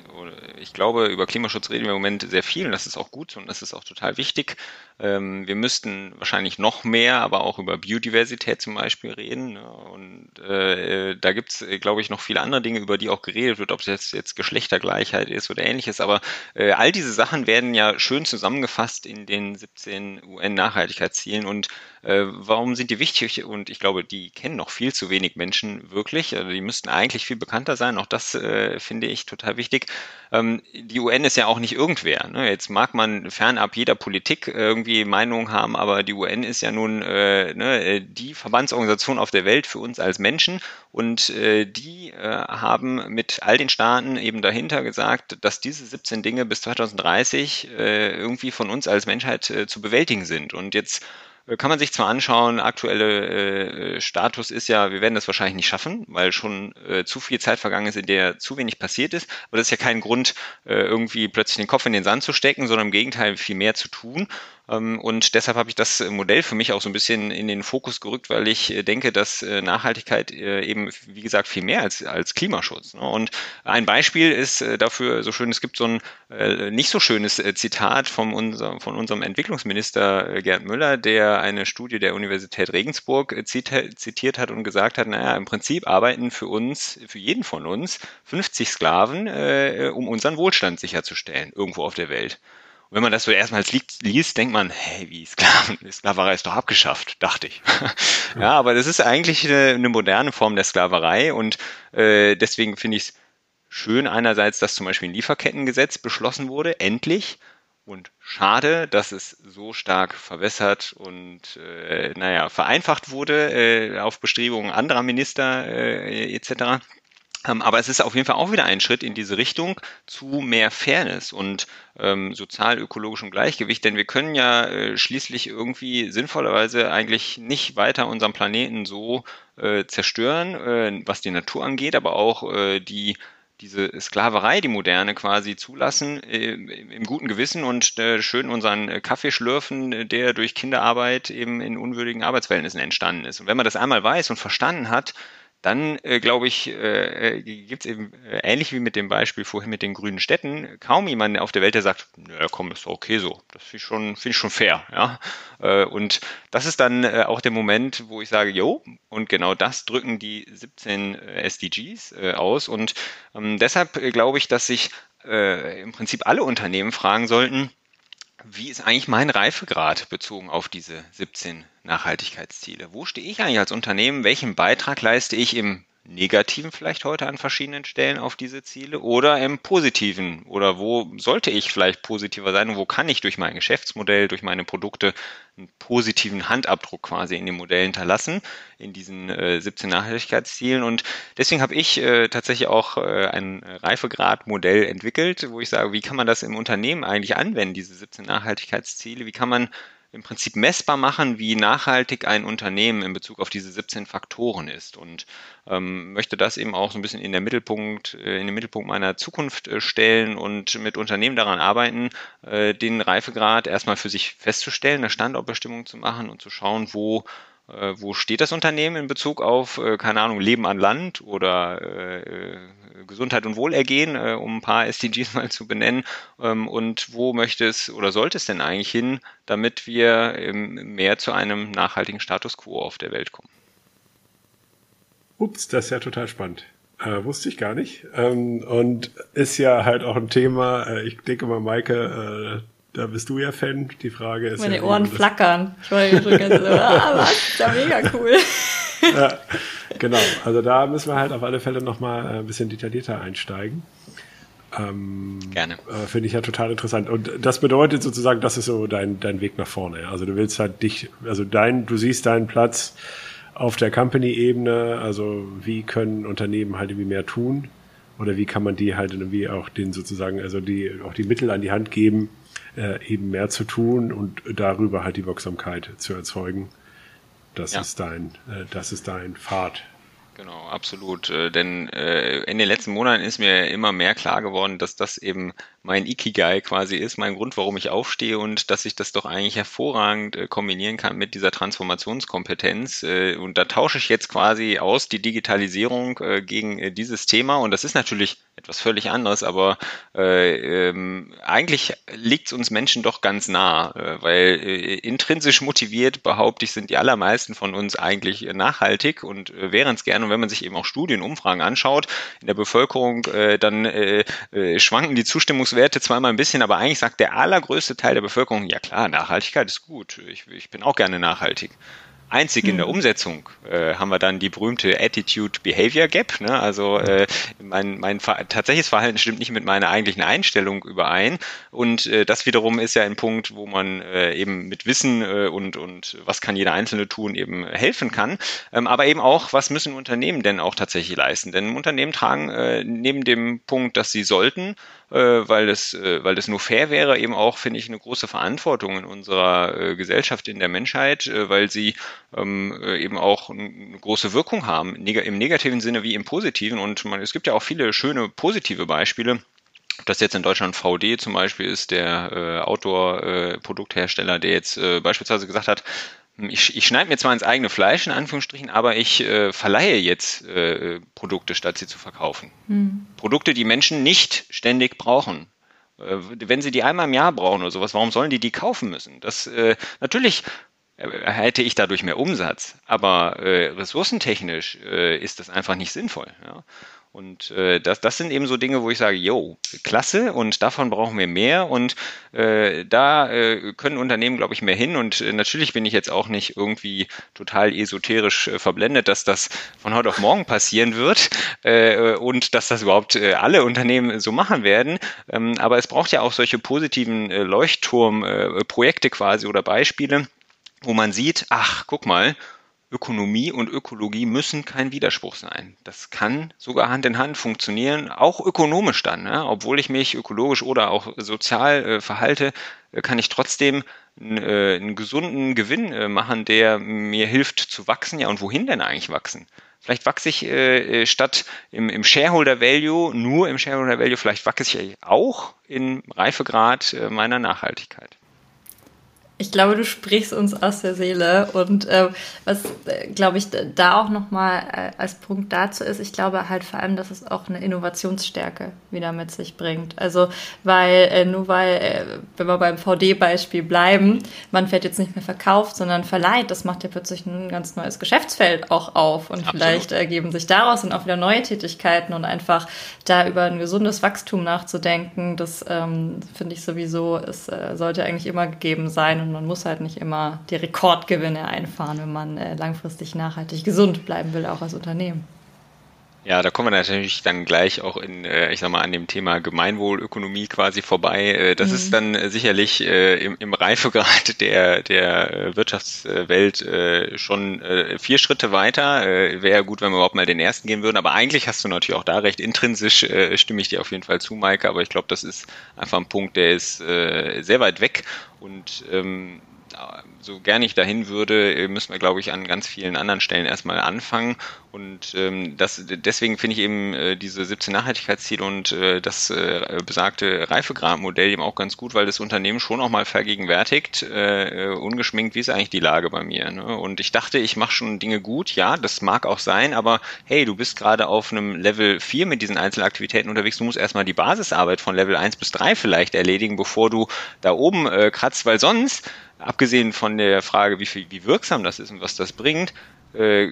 Speaker 3: ich glaube, über Klimaschutz reden wir im Moment sehr viel und das ist auch gut und das ist auch total wichtig. Ähm, wir müssten wahrscheinlich noch mehr, aber auch über Biodiversität zum Beispiel reden. Ne? Und äh, da gibt es, äh, glaube ich, noch viele andere Dinge, über die auch geredet wird, ob es jetzt, jetzt Geschlechtergleichheit ist oder ähnliches. Aber äh, all diese Sachen werden ja schön zusammengefasst in den 17 UN-Nachhaltigkeitszielen. Und äh, warum sind die wichtig? Und ich glaube, die kennen noch viel zu wenig Menschen wirklich. Also die müssten eigentlich viel bekannter sein. Auch das äh, finde ich total wichtig. Ähm, die UN ist ja auch nicht irgendwer. Ne? Jetzt mag man fernab jeder Politik irgendwie irgendwie Meinungen haben, aber die UN ist ja nun äh, ne, die Verbandsorganisation auf der Welt für uns als Menschen und äh, die äh, haben mit all den Staaten eben dahinter gesagt, dass diese 17 Dinge bis 2030 äh, irgendwie von uns als Menschheit äh, zu bewältigen sind. Und jetzt äh, kann man sich zwar anschauen, aktuelle äh, Status ist ja, wir werden das wahrscheinlich nicht schaffen, weil schon äh, zu viel Zeit vergangen ist, in der zu wenig passiert ist. Aber das ist ja kein Grund, äh, irgendwie plötzlich den Kopf in den Sand zu stecken, sondern im Gegenteil viel mehr zu tun. Ähm, und deshalb habe ich das Modell für mich auch so ein bisschen in den Fokus gerückt, weil ich äh, denke, dass äh, Nachhaltigkeit äh, eben, wie gesagt, viel mehr als, als Klimaschutz. Ne? Und ein Beispiel ist dafür so schön, es gibt so ein nicht so schönes Zitat von unserem, von unserem Entwicklungsminister Gerd Müller, der eine Studie der Universität Regensburg zitiert hat und gesagt hat, naja, im Prinzip arbeiten für uns, für jeden von uns 50 Sklaven, um unseren Wohlstand sicherzustellen, irgendwo auf der Welt wenn man das so erstmals liest, denkt man, hey, wie Sklaven, Sklaverei ist doch abgeschafft, dachte ich. ja, aber das ist eigentlich eine, eine moderne Form der Sklaverei und äh, deswegen finde ich es schön einerseits, dass zum Beispiel ein Lieferkettengesetz beschlossen wurde, endlich. Und schade, dass es so stark verwässert und äh, naja, vereinfacht wurde äh, auf Bestrebungen anderer Minister äh, etc. Ähm, aber es ist auf jeden Fall auch wieder ein Schritt in diese Richtung zu mehr Fairness und ähm, sozial-ökologischem Gleichgewicht, denn wir können ja äh, schließlich irgendwie sinnvollerweise eigentlich nicht weiter unseren Planeten so äh, zerstören, äh, was die Natur angeht, aber auch äh, die diese Sklaverei, die moderne quasi zulassen, äh, im guten Gewissen und äh, schön unseren Kaffee schlürfen, der durch Kinderarbeit eben in unwürdigen Arbeitsverhältnissen entstanden ist. Und wenn man das einmal weiß und verstanden hat, dann äh, glaube ich, äh, äh gibt es eben äh, ähnlich wie mit dem Beispiel vorhin mit den grünen Städten kaum jemanden auf der Welt, der sagt, naja, komm, ist okay so. Das finde ich schon, finde ich schon fair, ja. Äh, und das ist dann äh, auch der Moment, wo ich sage, jo, und genau das drücken die 17 äh, SDGs äh, aus. Und ähm, deshalb äh, glaube ich, dass sich äh, im Prinzip alle Unternehmen fragen sollten, wie ist eigentlich mein Reifegrad bezogen auf diese 17 Nachhaltigkeitsziele? Wo stehe ich eigentlich als Unternehmen? Welchen Beitrag leiste ich im Negativen vielleicht heute an verschiedenen Stellen auf diese Ziele oder im Positiven? Oder wo sollte ich vielleicht positiver sein und wo kann ich durch mein Geschäftsmodell, durch meine Produkte einen positiven Handabdruck quasi in dem Modell hinterlassen, in diesen äh, 17 Nachhaltigkeitszielen? Und deswegen habe ich äh, tatsächlich auch äh, ein Reifegradmodell entwickelt, wo ich sage, wie kann man das im Unternehmen eigentlich anwenden, diese 17 Nachhaltigkeitsziele? Wie kann man im Prinzip messbar machen, wie nachhaltig ein Unternehmen in Bezug auf diese 17 Faktoren ist. Und ähm, möchte das eben auch so ein bisschen in, der Mittelpunkt, äh, in den Mittelpunkt meiner Zukunft äh, stellen und mit Unternehmen daran arbeiten, äh, den Reifegrad erstmal für sich festzustellen, eine Standortbestimmung zu machen und zu schauen, wo äh, wo steht das Unternehmen in Bezug auf, äh, keine Ahnung, Leben an Land oder äh, Gesundheit und Wohlergehen, um ein paar SDGs mal zu benennen? Ähm, und wo möchte es oder sollte es denn eigentlich hin, damit wir mehr zu einem nachhaltigen Status quo auf der Welt kommen?
Speaker 2: Ups, das ist ja total spannend. Äh, wusste ich gar nicht. Ähm, und ist ja halt auch ein Thema, äh, ich denke mal, Maike, äh, da bist du ja Fan. Die Frage ist.
Speaker 1: Meine ja Ohren flackern. Ich war schon ganz so, ah, was? Ist ja mega cool.
Speaker 2: ja, genau. Also da müssen wir halt auf alle Fälle nochmal äh, ein bisschen detaillierter einsteigen.
Speaker 3: Ähm, Gerne.
Speaker 2: Äh, Finde ich ja total interessant. Und das bedeutet sozusagen, das ist so dein, dein Weg nach vorne. Also du willst halt dich, also dein, du siehst deinen Platz auf der Company-Ebene, also wie können Unternehmen halt irgendwie mehr tun? Oder wie kann man die halt irgendwie auch den sozusagen, also die, auch die Mittel an die Hand geben, äh, eben mehr zu tun und darüber halt die Wirksamkeit zu erzeugen. Das ja. ist dein, äh, das ist dein Pfad.
Speaker 3: Genau, absolut. Äh, denn äh, in den letzten Monaten ist mir immer mehr klar geworden, dass das eben mein Ikigai quasi ist, mein Grund, warum ich aufstehe und dass ich das doch eigentlich hervorragend äh, kombinieren kann mit dieser Transformationskompetenz. Äh, und da tausche ich jetzt quasi aus die Digitalisierung äh, gegen äh, dieses Thema. Und das ist natürlich etwas völlig anderes, aber äh, ähm, eigentlich liegt es uns Menschen doch ganz nah, äh, weil äh, intrinsisch motiviert, behaupte ich, sind die allermeisten von uns eigentlich nachhaltig und äh, wären es gerne. Und wenn man sich eben auch Studien, Umfragen anschaut in der Bevölkerung, äh, dann äh, schwanken die Zustimmungs Werte zweimal ein bisschen, aber eigentlich sagt der allergrößte Teil der Bevölkerung, ja klar, Nachhaltigkeit ist gut. Ich, ich bin auch gerne nachhaltig. Einzig in der mhm. Umsetzung äh, haben wir dann die berühmte Attitude-Behavior Gap. Ne? Also äh, mein, mein tatsächliches Verhalten stimmt nicht mit meiner eigentlichen Einstellung überein. Und äh, das wiederum ist ja ein Punkt, wo man äh, eben mit Wissen äh, und, und was kann jeder Einzelne tun, eben helfen kann. Ähm, aber eben auch, was müssen Unternehmen denn auch tatsächlich leisten? Denn Unternehmen tragen äh, neben dem Punkt, dass sie sollten, weil es, äh, weil es nur fair wäre, eben auch, finde ich, eine große Verantwortung in unserer äh, Gesellschaft, in der Menschheit, äh, weil sie ähm, äh, eben auch eine große Wirkung haben, im negativen Sinne wie im positiven. Und man, es gibt ja auch viele schöne positive Beispiele. Ob das jetzt in Deutschland VD zum Beispiel ist, der äh, Outdoor-Produkthersteller, äh, der jetzt äh, beispielsweise gesagt hat, ich, ich schneide mir zwar ins eigene Fleisch, in Anführungsstrichen, aber ich äh, verleihe jetzt äh, Produkte, statt sie zu verkaufen. Hm. Produkte, die Menschen nicht ständig brauchen. Äh, wenn sie die einmal im Jahr brauchen oder sowas, warum sollen die die kaufen müssen? Das äh, natürlich hätte ich dadurch mehr Umsatz, aber äh, ressourcentechnisch äh, ist das einfach nicht sinnvoll. Ja? Und äh, das, das sind eben so Dinge, wo ich sage, yo, klasse und davon brauchen wir mehr. Und äh, da äh, können Unternehmen, glaube ich, mehr hin. Und äh, natürlich bin ich jetzt auch nicht irgendwie total esoterisch äh, verblendet, dass das von heute auf morgen passieren wird äh, und dass das überhaupt äh, alle Unternehmen so machen werden, ähm, aber es braucht ja auch solche positiven äh, Leuchtturmprojekte äh, quasi oder Beispiele, wo man sieht, ach, guck mal, Ökonomie und Ökologie müssen kein Widerspruch sein. Das kann sogar Hand in Hand funktionieren, auch ökonomisch dann. Ne? Obwohl ich mich ökologisch oder auch sozial äh, verhalte, äh, kann ich trotzdem äh, einen gesunden Gewinn äh, machen, der mir hilft zu wachsen. Ja, und wohin denn eigentlich wachsen? Vielleicht wachse ich äh, statt im, im Shareholder Value, nur im Shareholder Value, vielleicht wachse ich auch im Reifegrad meiner Nachhaltigkeit.
Speaker 1: Ich glaube, du sprichst uns aus der Seele und äh, was, äh, glaube ich, da auch nochmal äh, als Punkt dazu ist, ich glaube halt vor allem, dass es auch eine Innovationsstärke wieder mit sich bringt. Also, weil, äh, nur weil, äh, wenn wir beim VD-Beispiel bleiben, man fährt jetzt nicht mehr verkauft, sondern verleiht, das macht ja plötzlich ein ganz neues Geschäftsfeld auch auf und Absolut. vielleicht ergeben sich daraus dann auch wieder neue Tätigkeiten und einfach da über ein gesundes Wachstum nachzudenken, das ähm, finde ich sowieso, es äh, sollte eigentlich immer gegeben sein und man muss halt nicht immer die Rekordgewinne einfahren, wenn man äh, langfristig nachhaltig gesund bleiben will, auch als Unternehmen.
Speaker 3: Ja, da kommen wir natürlich dann gleich auch in, äh, ich sag mal, an dem Thema Gemeinwohlökonomie quasi vorbei. Äh, das mhm. ist dann äh, sicherlich im, im Reifegrad der, der Wirtschaftswelt schon vier Schritte weiter. Wäre gut, wenn wir überhaupt mal den ersten gehen würden. Aber eigentlich hast du natürlich auch da recht. Intrinsisch stimme ich dir auf jeden Fall zu, Maike. Aber ich glaube, das ist einfach ein Punkt, der ist sehr weit weg und ähm, so gern ich dahin würde, müssen wir, glaube ich, an ganz vielen anderen Stellen erstmal anfangen. Und ähm, das, deswegen finde ich eben äh, diese 17 Nachhaltigkeitsziele und äh, das äh, besagte Reifegradmodell eben auch ganz gut, weil das Unternehmen schon auch mal vergegenwärtigt, äh, ungeschminkt, wie ist eigentlich die Lage bei mir. Ne? Und ich dachte, ich mache schon Dinge gut, ja, das mag auch sein, aber hey, du bist gerade auf einem Level 4 mit diesen Einzelaktivitäten unterwegs, du musst erstmal die Basisarbeit von Level 1 bis 3 vielleicht erledigen, bevor du da oben äh, kratzt, weil sonst abgesehen von der Frage, wie, viel, wie wirksam das ist und was das bringt, äh,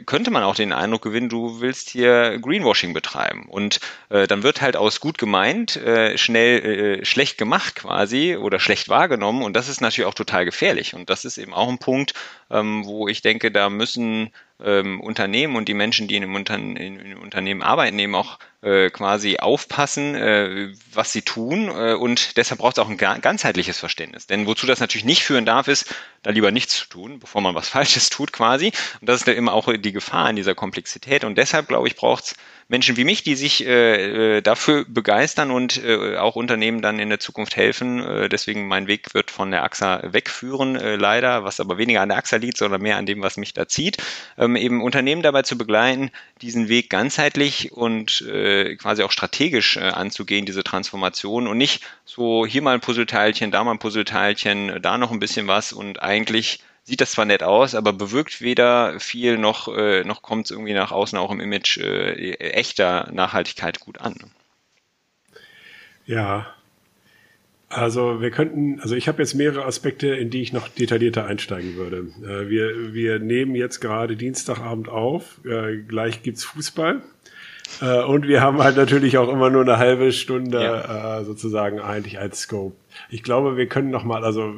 Speaker 3: könnte man auch den Eindruck gewinnen, du willst hier Greenwashing betreiben. Und äh, dann wird halt aus gut gemeint äh, schnell äh, schlecht gemacht quasi oder schlecht wahrgenommen. Und das ist natürlich auch total gefährlich. Und das ist eben auch ein Punkt, ähm, wo ich denke, da müssen ähm, Unternehmen und die Menschen, die in einem Unterne in, in Unternehmen arbeiten, eben auch äh, quasi aufpassen, äh, was sie tun. Äh, und deshalb braucht es auch ein ganzheitliches Verständnis. Denn wozu das natürlich nicht führen darf, ist, da lieber nichts zu tun, bevor man was Falsches tut quasi. Und das ist immer auch die Gefahr in dieser Komplexität. Und deshalb, glaube ich, braucht es Menschen wie mich, die sich äh, äh, dafür begeistern und äh, auch Unternehmen dann in der Zukunft helfen. Äh, deswegen mein Weg wird von der AXA wegführen, äh, leider, was aber weniger an der AXA liegt, sondern mehr an dem, was mich da zieht. Ähm, eben Unternehmen dabei zu begleiten, diesen Weg ganzheitlich und äh, quasi auch strategisch äh, anzugehen, diese Transformation und nicht so hier mal ein Puzzleteilchen, da mal ein Puzzleteilchen, da noch ein bisschen was und eigentlich sieht das zwar nett aus, aber bewirkt weder viel noch, äh, noch kommt es irgendwie nach außen auch im Image äh, echter Nachhaltigkeit gut an.
Speaker 2: Ja, also wir könnten, also ich habe jetzt mehrere Aspekte, in die ich noch detaillierter einsteigen würde. Äh, wir, wir nehmen jetzt gerade Dienstagabend auf, äh, gleich gibt's Fußball. Äh, und wir haben halt natürlich auch immer nur eine halbe Stunde ja. äh, sozusagen eigentlich als Scope. Ich glaube, wir können noch mal, also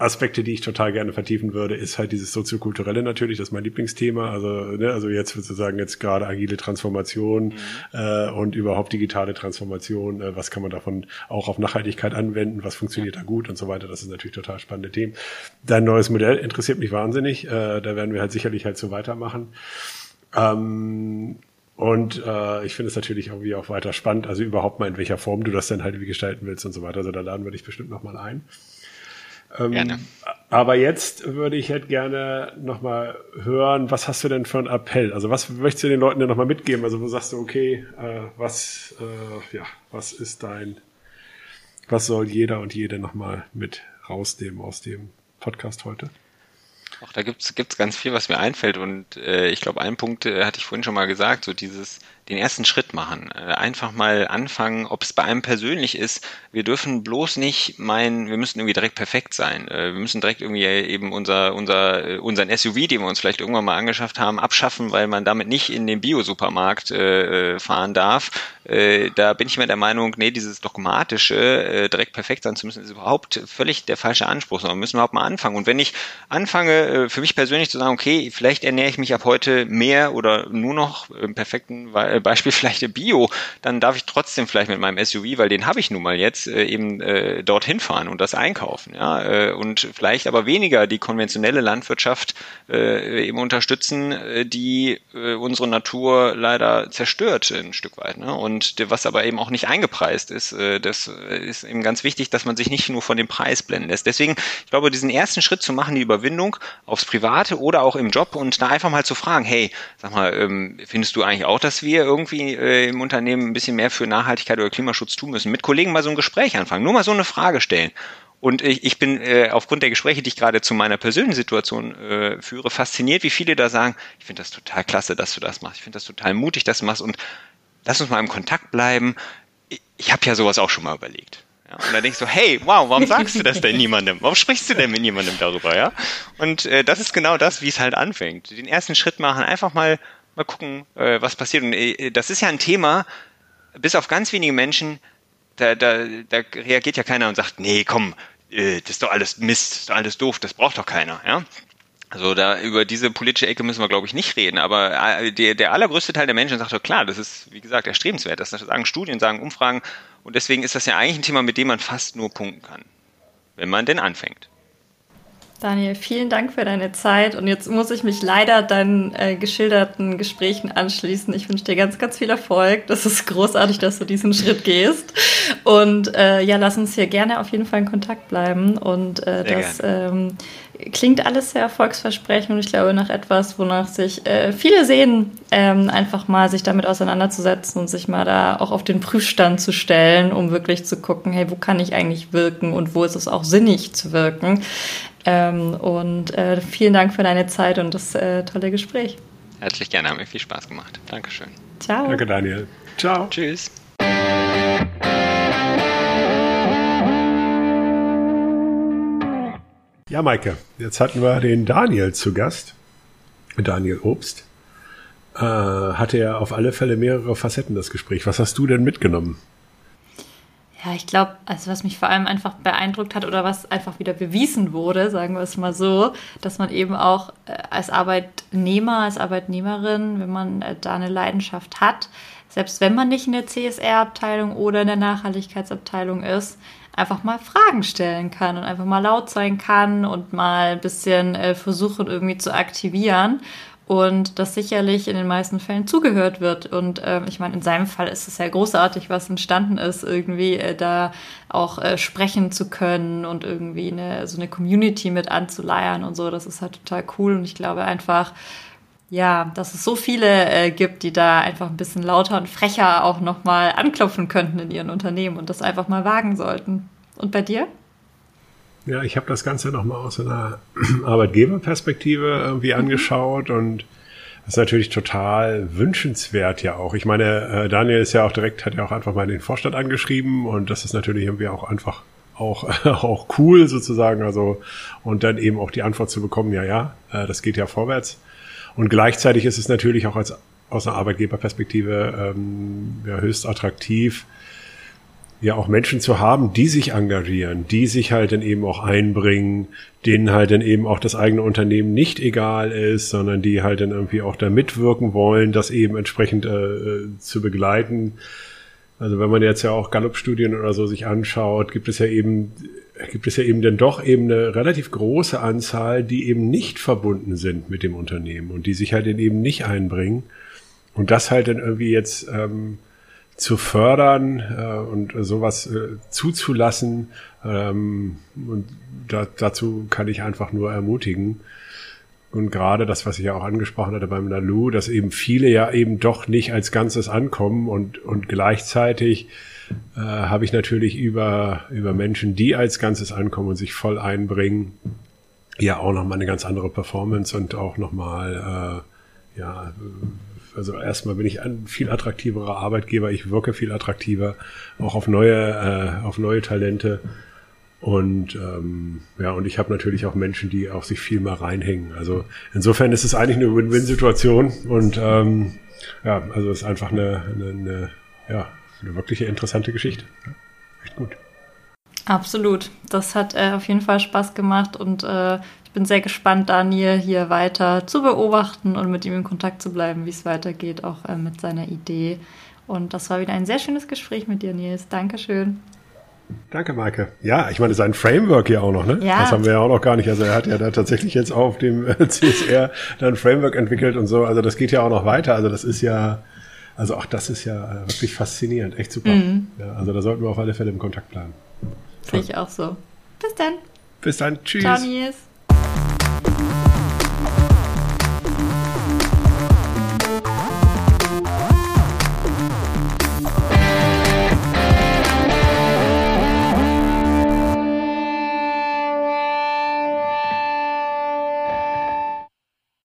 Speaker 2: Aspekte, die ich total gerne vertiefen würde, ist halt dieses soziokulturelle natürlich, das ist mein Lieblingsthema. Also, ne, also jetzt sozusagen jetzt gerade agile Transformation mhm. äh, und überhaupt digitale Transformation, äh, was kann man davon auch auf Nachhaltigkeit anwenden, was funktioniert da gut und so weiter. Das ist natürlich total spannende Themen. Dein neues Modell interessiert mich wahnsinnig. Äh, da werden wir halt sicherlich halt so weitermachen. Ähm, und äh, ich finde es natürlich irgendwie auch weiter spannend, also überhaupt mal in welcher Form du das dann halt wie gestalten willst und so weiter. Also da laden wir dich bestimmt nochmal ein. Ähm, gerne. Aber jetzt würde ich halt gerne nochmal hören, was hast du denn für einen Appell? Also was möchtest du den Leuten denn nochmal mitgeben? Also wo sagst du, okay, äh, was, äh, ja, was ist dein, was soll jeder und jede nochmal mit rausnehmen aus dem Podcast heute?
Speaker 3: Auch da gibt's gibt's ganz viel, was mir einfällt und äh, ich glaube, ein Punkt äh, hatte ich vorhin schon mal gesagt, so dieses den ersten Schritt machen. Äh, einfach mal anfangen, ob es bei einem persönlich ist. Wir dürfen bloß nicht meinen, wir müssen irgendwie direkt perfekt sein. Äh, wir müssen direkt irgendwie eben unser, unser, äh, unseren SUV, den wir uns vielleicht irgendwann mal angeschafft haben, abschaffen, weil man damit nicht in den Bio-Supermarkt fahren darf. Da bin ich mir der Meinung, nee, dieses dogmatische, direkt perfekt sein zu müssen, ist überhaupt völlig der falsche Anspruch. Sondern wir müssen überhaupt mal anfangen. Und wenn ich anfange, für mich persönlich zu sagen, okay, vielleicht ernähre ich mich ab heute mehr oder nur noch im perfekten äh, Beispiel vielleicht Bio, dann darf ich trotzdem vielleicht mit meinem SUV, weil den habe ich nun mal jetzt, äh, eben äh, dorthin fahren und das einkaufen. Ja? Äh, und vielleicht aber weniger die konventionelle Landwirtschaft äh, eben unterstützen, äh, die äh, unsere Natur leider zerstört ein Stück weit. Ne? Und was aber eben auch nicht eingepreist ist, äh, das ist eben ganz wichtig, dass man sich nicht nur von dem Preis blenden lässt. Deswegen, ich glaube, diesen ersten Schritt zu machen, die Überwindung aufs Private oder auch im Job und da einfach mal zu fragen, hey, sag mal, ähm, findest du eigentlich auch, dass wir irgendwie äh, im Unternehmen ein bisschen mehr für Nachhaltigkeit oder Klimaschutz tun müssen? Mit Kollegen mal so ein Gespräch anfangen, nur mal so eine Frage stellen. Und ich, ich bin äh, aufgrund der Gespräche, die ich gerade zu meiner persönlichen Situation äh, führe, fasziniert, wie viele da sagen, ich finde das total klasse, dass du das machst. Ich finde das total mutig, dass du machst und lass uns mal im Kontakt bleiben. Ich, ich habe ja sowas auch schon mal überlegt. Ja, und dann denkst du, hey, wow, warum sagst du das denn niemandem? Warum sprichst du denn mit niemandem darüber, ja? Und äh, das ist genau das, wie es halt anfängt. Den ersten Schritt machen, einfach mal, mal gucken, äh, was passiert. Und äh, das ist ja ein Thema, bis auf ganz wenige Menschen, da, da, da reagiert ja keiner und sagt, nee, komm, äh, das ist doch alles Mist, das ist doch alles doof, das braucht doch keiner, ja? Also da über diese politische Ecke müssen wir, glaube ich, nicht reden. Aber äh, der, der allergrößte Teil der Menschen sagt doch klar, das ist, wie gesagt, erstrebenswert. Das sagen Studien, sagen Umfragen. Und deswegen ist das ja eigentlich ein Thema, mit dem man fast nur punkten kann, wenn man denn anfängt.
Speaker 1: Daniel, vielen Dank für deine Zeit. Und jetzt muss ich mich leider deinen äh, geschilderten Gesprächen anschließen. Ich wünsche dir ganz, ganz viel Erfolg. Das ist großartig, dass du diesen Schritt gehst. Und äh, ja, lass uns hier gerne auf jeden Fall in Kontakt bleiben. Und äh, das ähm, klingt alles sehr erfolgsversprechend und ich glaube nach etwas, wonach sich äh, viele sehen, ähm, einfach mal sich damit auseinanderzusetzen und sich mal da auch auf den Prüfstand zu stellen, um wirklich zu gucken, hey, wo kann ich eigentlich wirken und wo ist es auch sinnig zu wirken. Ähm, und äh, vielen Dank für deine Zeit und das äh, tolle Gespräch.
Speaker 3: Herzlich gerne, hat mir viel Spaß gemacht. Dankeschön.
Speaker 2: Ciao. Danke, Daniel. Ciao.
Speaker 3: Tschüss.
Speaker 2: Ja, Maike, jetzt hatten wir den Daniel zu Gast. Daniel Obst. Äh, hatte ja auf alle Fälle mehrere Facetten das Gespräch. Was hast du denn mitgenommen?
Speaker 1: Ja, ich glaube, also was mich vor allem einfach beeindruckt hat oder was einfach wieder bewiesen wurde, sagen wir es mal so, dass man eben auch äh, als Arbeitnehmer, als Arbeitnehmerin, wenn man äh, da eine Leidenschaft hat, selbst wenn man nicht in der CSR-Abteilung oder in der Nachhaltigkeitsabteilung ist, einfach mal Fragen stellen kann und einfach mal laut sein kann und mal ein bisschen äh, versuchen irgendwie zu aktivieren und das sicherlich in den meisten Fällen zugehört wird. Und äh, ich meine, in seinem Fall ist es ja großartig, was entstanden ist, irgendwie äh, da auch äh, sprechen zu können und irgendwie eine, so eine Community mit anzuleiern und so. Das ist halt total cool und ich glaube einfach, ja, dass es so viele äh, gibt, die da einfach ein bisschen lauter und frecher auch nochmal anklopfen könnten in ihren Unternehmen und das einfach mal wagen sollten. Und bei dir?
Speaker 2: Ja, ich habe das Ganze nochmal aus einer Arbeitgeberperspektive irgendwie mhm. angeschaut und das ist natürlich total wünschenswert ja auch. Ich meine, äh, Daniel ist ja auch direkt, hat ja auch einfach mal den Vorstand angeschrieben und das ist natürlich irgendwie auch einfach auch, auch cool sozusagen. Also, und dann eben auch die Antwort zu bekommen, ja, ja, äh, das geht ja vorwärts. Und gleichzeitig ist es natürlich auch als, aus einer Arbeitgeberperspektive ähm, ja, höchst attraktiv, ja auch Menschen zu haben, die sich engagieren, die sich halt dann eben auch einbringen, denen halt dann eben auch das eigene Unternehmen nicht egal ist, sondern die halt dann irgendwie auch da mitwirken wollen, das eben entsprechend äh, äh zu begleiten. Also wenn man jetzt ja auch Gallup-Studien oder so sich anschaut, gibt es ja eben gibt es ja eben dann doch eben eine relativ große Anzahl, die eben nicht verbunden sind mit dem Unternehmen und die sich halt eben nicht einbringen. Und das halt dann irgendwie jetzt ähm, zu fördern äh, und sowas äh, zuzulassen. Ähm, und da, dazu kann ich einfach nur ermutigen. Und gerade das, was ich ja auch angesprochen hatte beim Nalu, dass eben viele ja eben doch nicht als Ganzes ankommen und, und gleichzeitig äh, habe ich natürlich über, über Menschen, die als Ganzes ankommen und sich voll einbringen, ja auch nochmal eine ganz andere Performance und auch nochmal, äh, ja, also erstmal bin ich ein viel attraktiverer Arbeitgeber, ich wirke viel attraktiver, auch auf neue, äh, auf neue Talente. Und ähm, ja, und ich habe natürlich auch Menschen, die auch sich viel mehr reinhängen. Also insofern ist es eigentlich eine Win-Win-Situation und ähm, ja, also es ist einfach eine, eine, eine ja, eine wirkliche interessante Geschichte. Ja, echt gut.
Speaker 1: Absolut. Das hat äh, auf jeden Fall Spaß gemacht und äh, ich Ich bin sehr gespannt, Daniel hier weiter zu beobachten und mit ihm in Kontakt zu bleiben, wie es weitergeht, auch äh, mit seiner Idee. Und das war wieder ein sehr schönes Gespräch mit dir, Nils. Dankeschön.
Speaker 2: Danke, Maike. Ja, ich meine, sein Framework hier auch noch, ne? Ja. Das haben wir ja auch noch gar nicht. Also er hat ja da tatsächlich jetzt auf dem CSR dann Framework entwickelt und so. Also das geht ja auch noch weiter. Also das ist ja, also auch das ist ja äh, wirklich faszinierend. Echt super. Mhm. Ja, also da sollten wir auf alle Fälle im Kontakt bleiben.
Speaker 1: Sehe ich auch so. Bis dann.
Speaker 2: Bis dann. Tschüss.
Speaker 1: Ciao, Nils.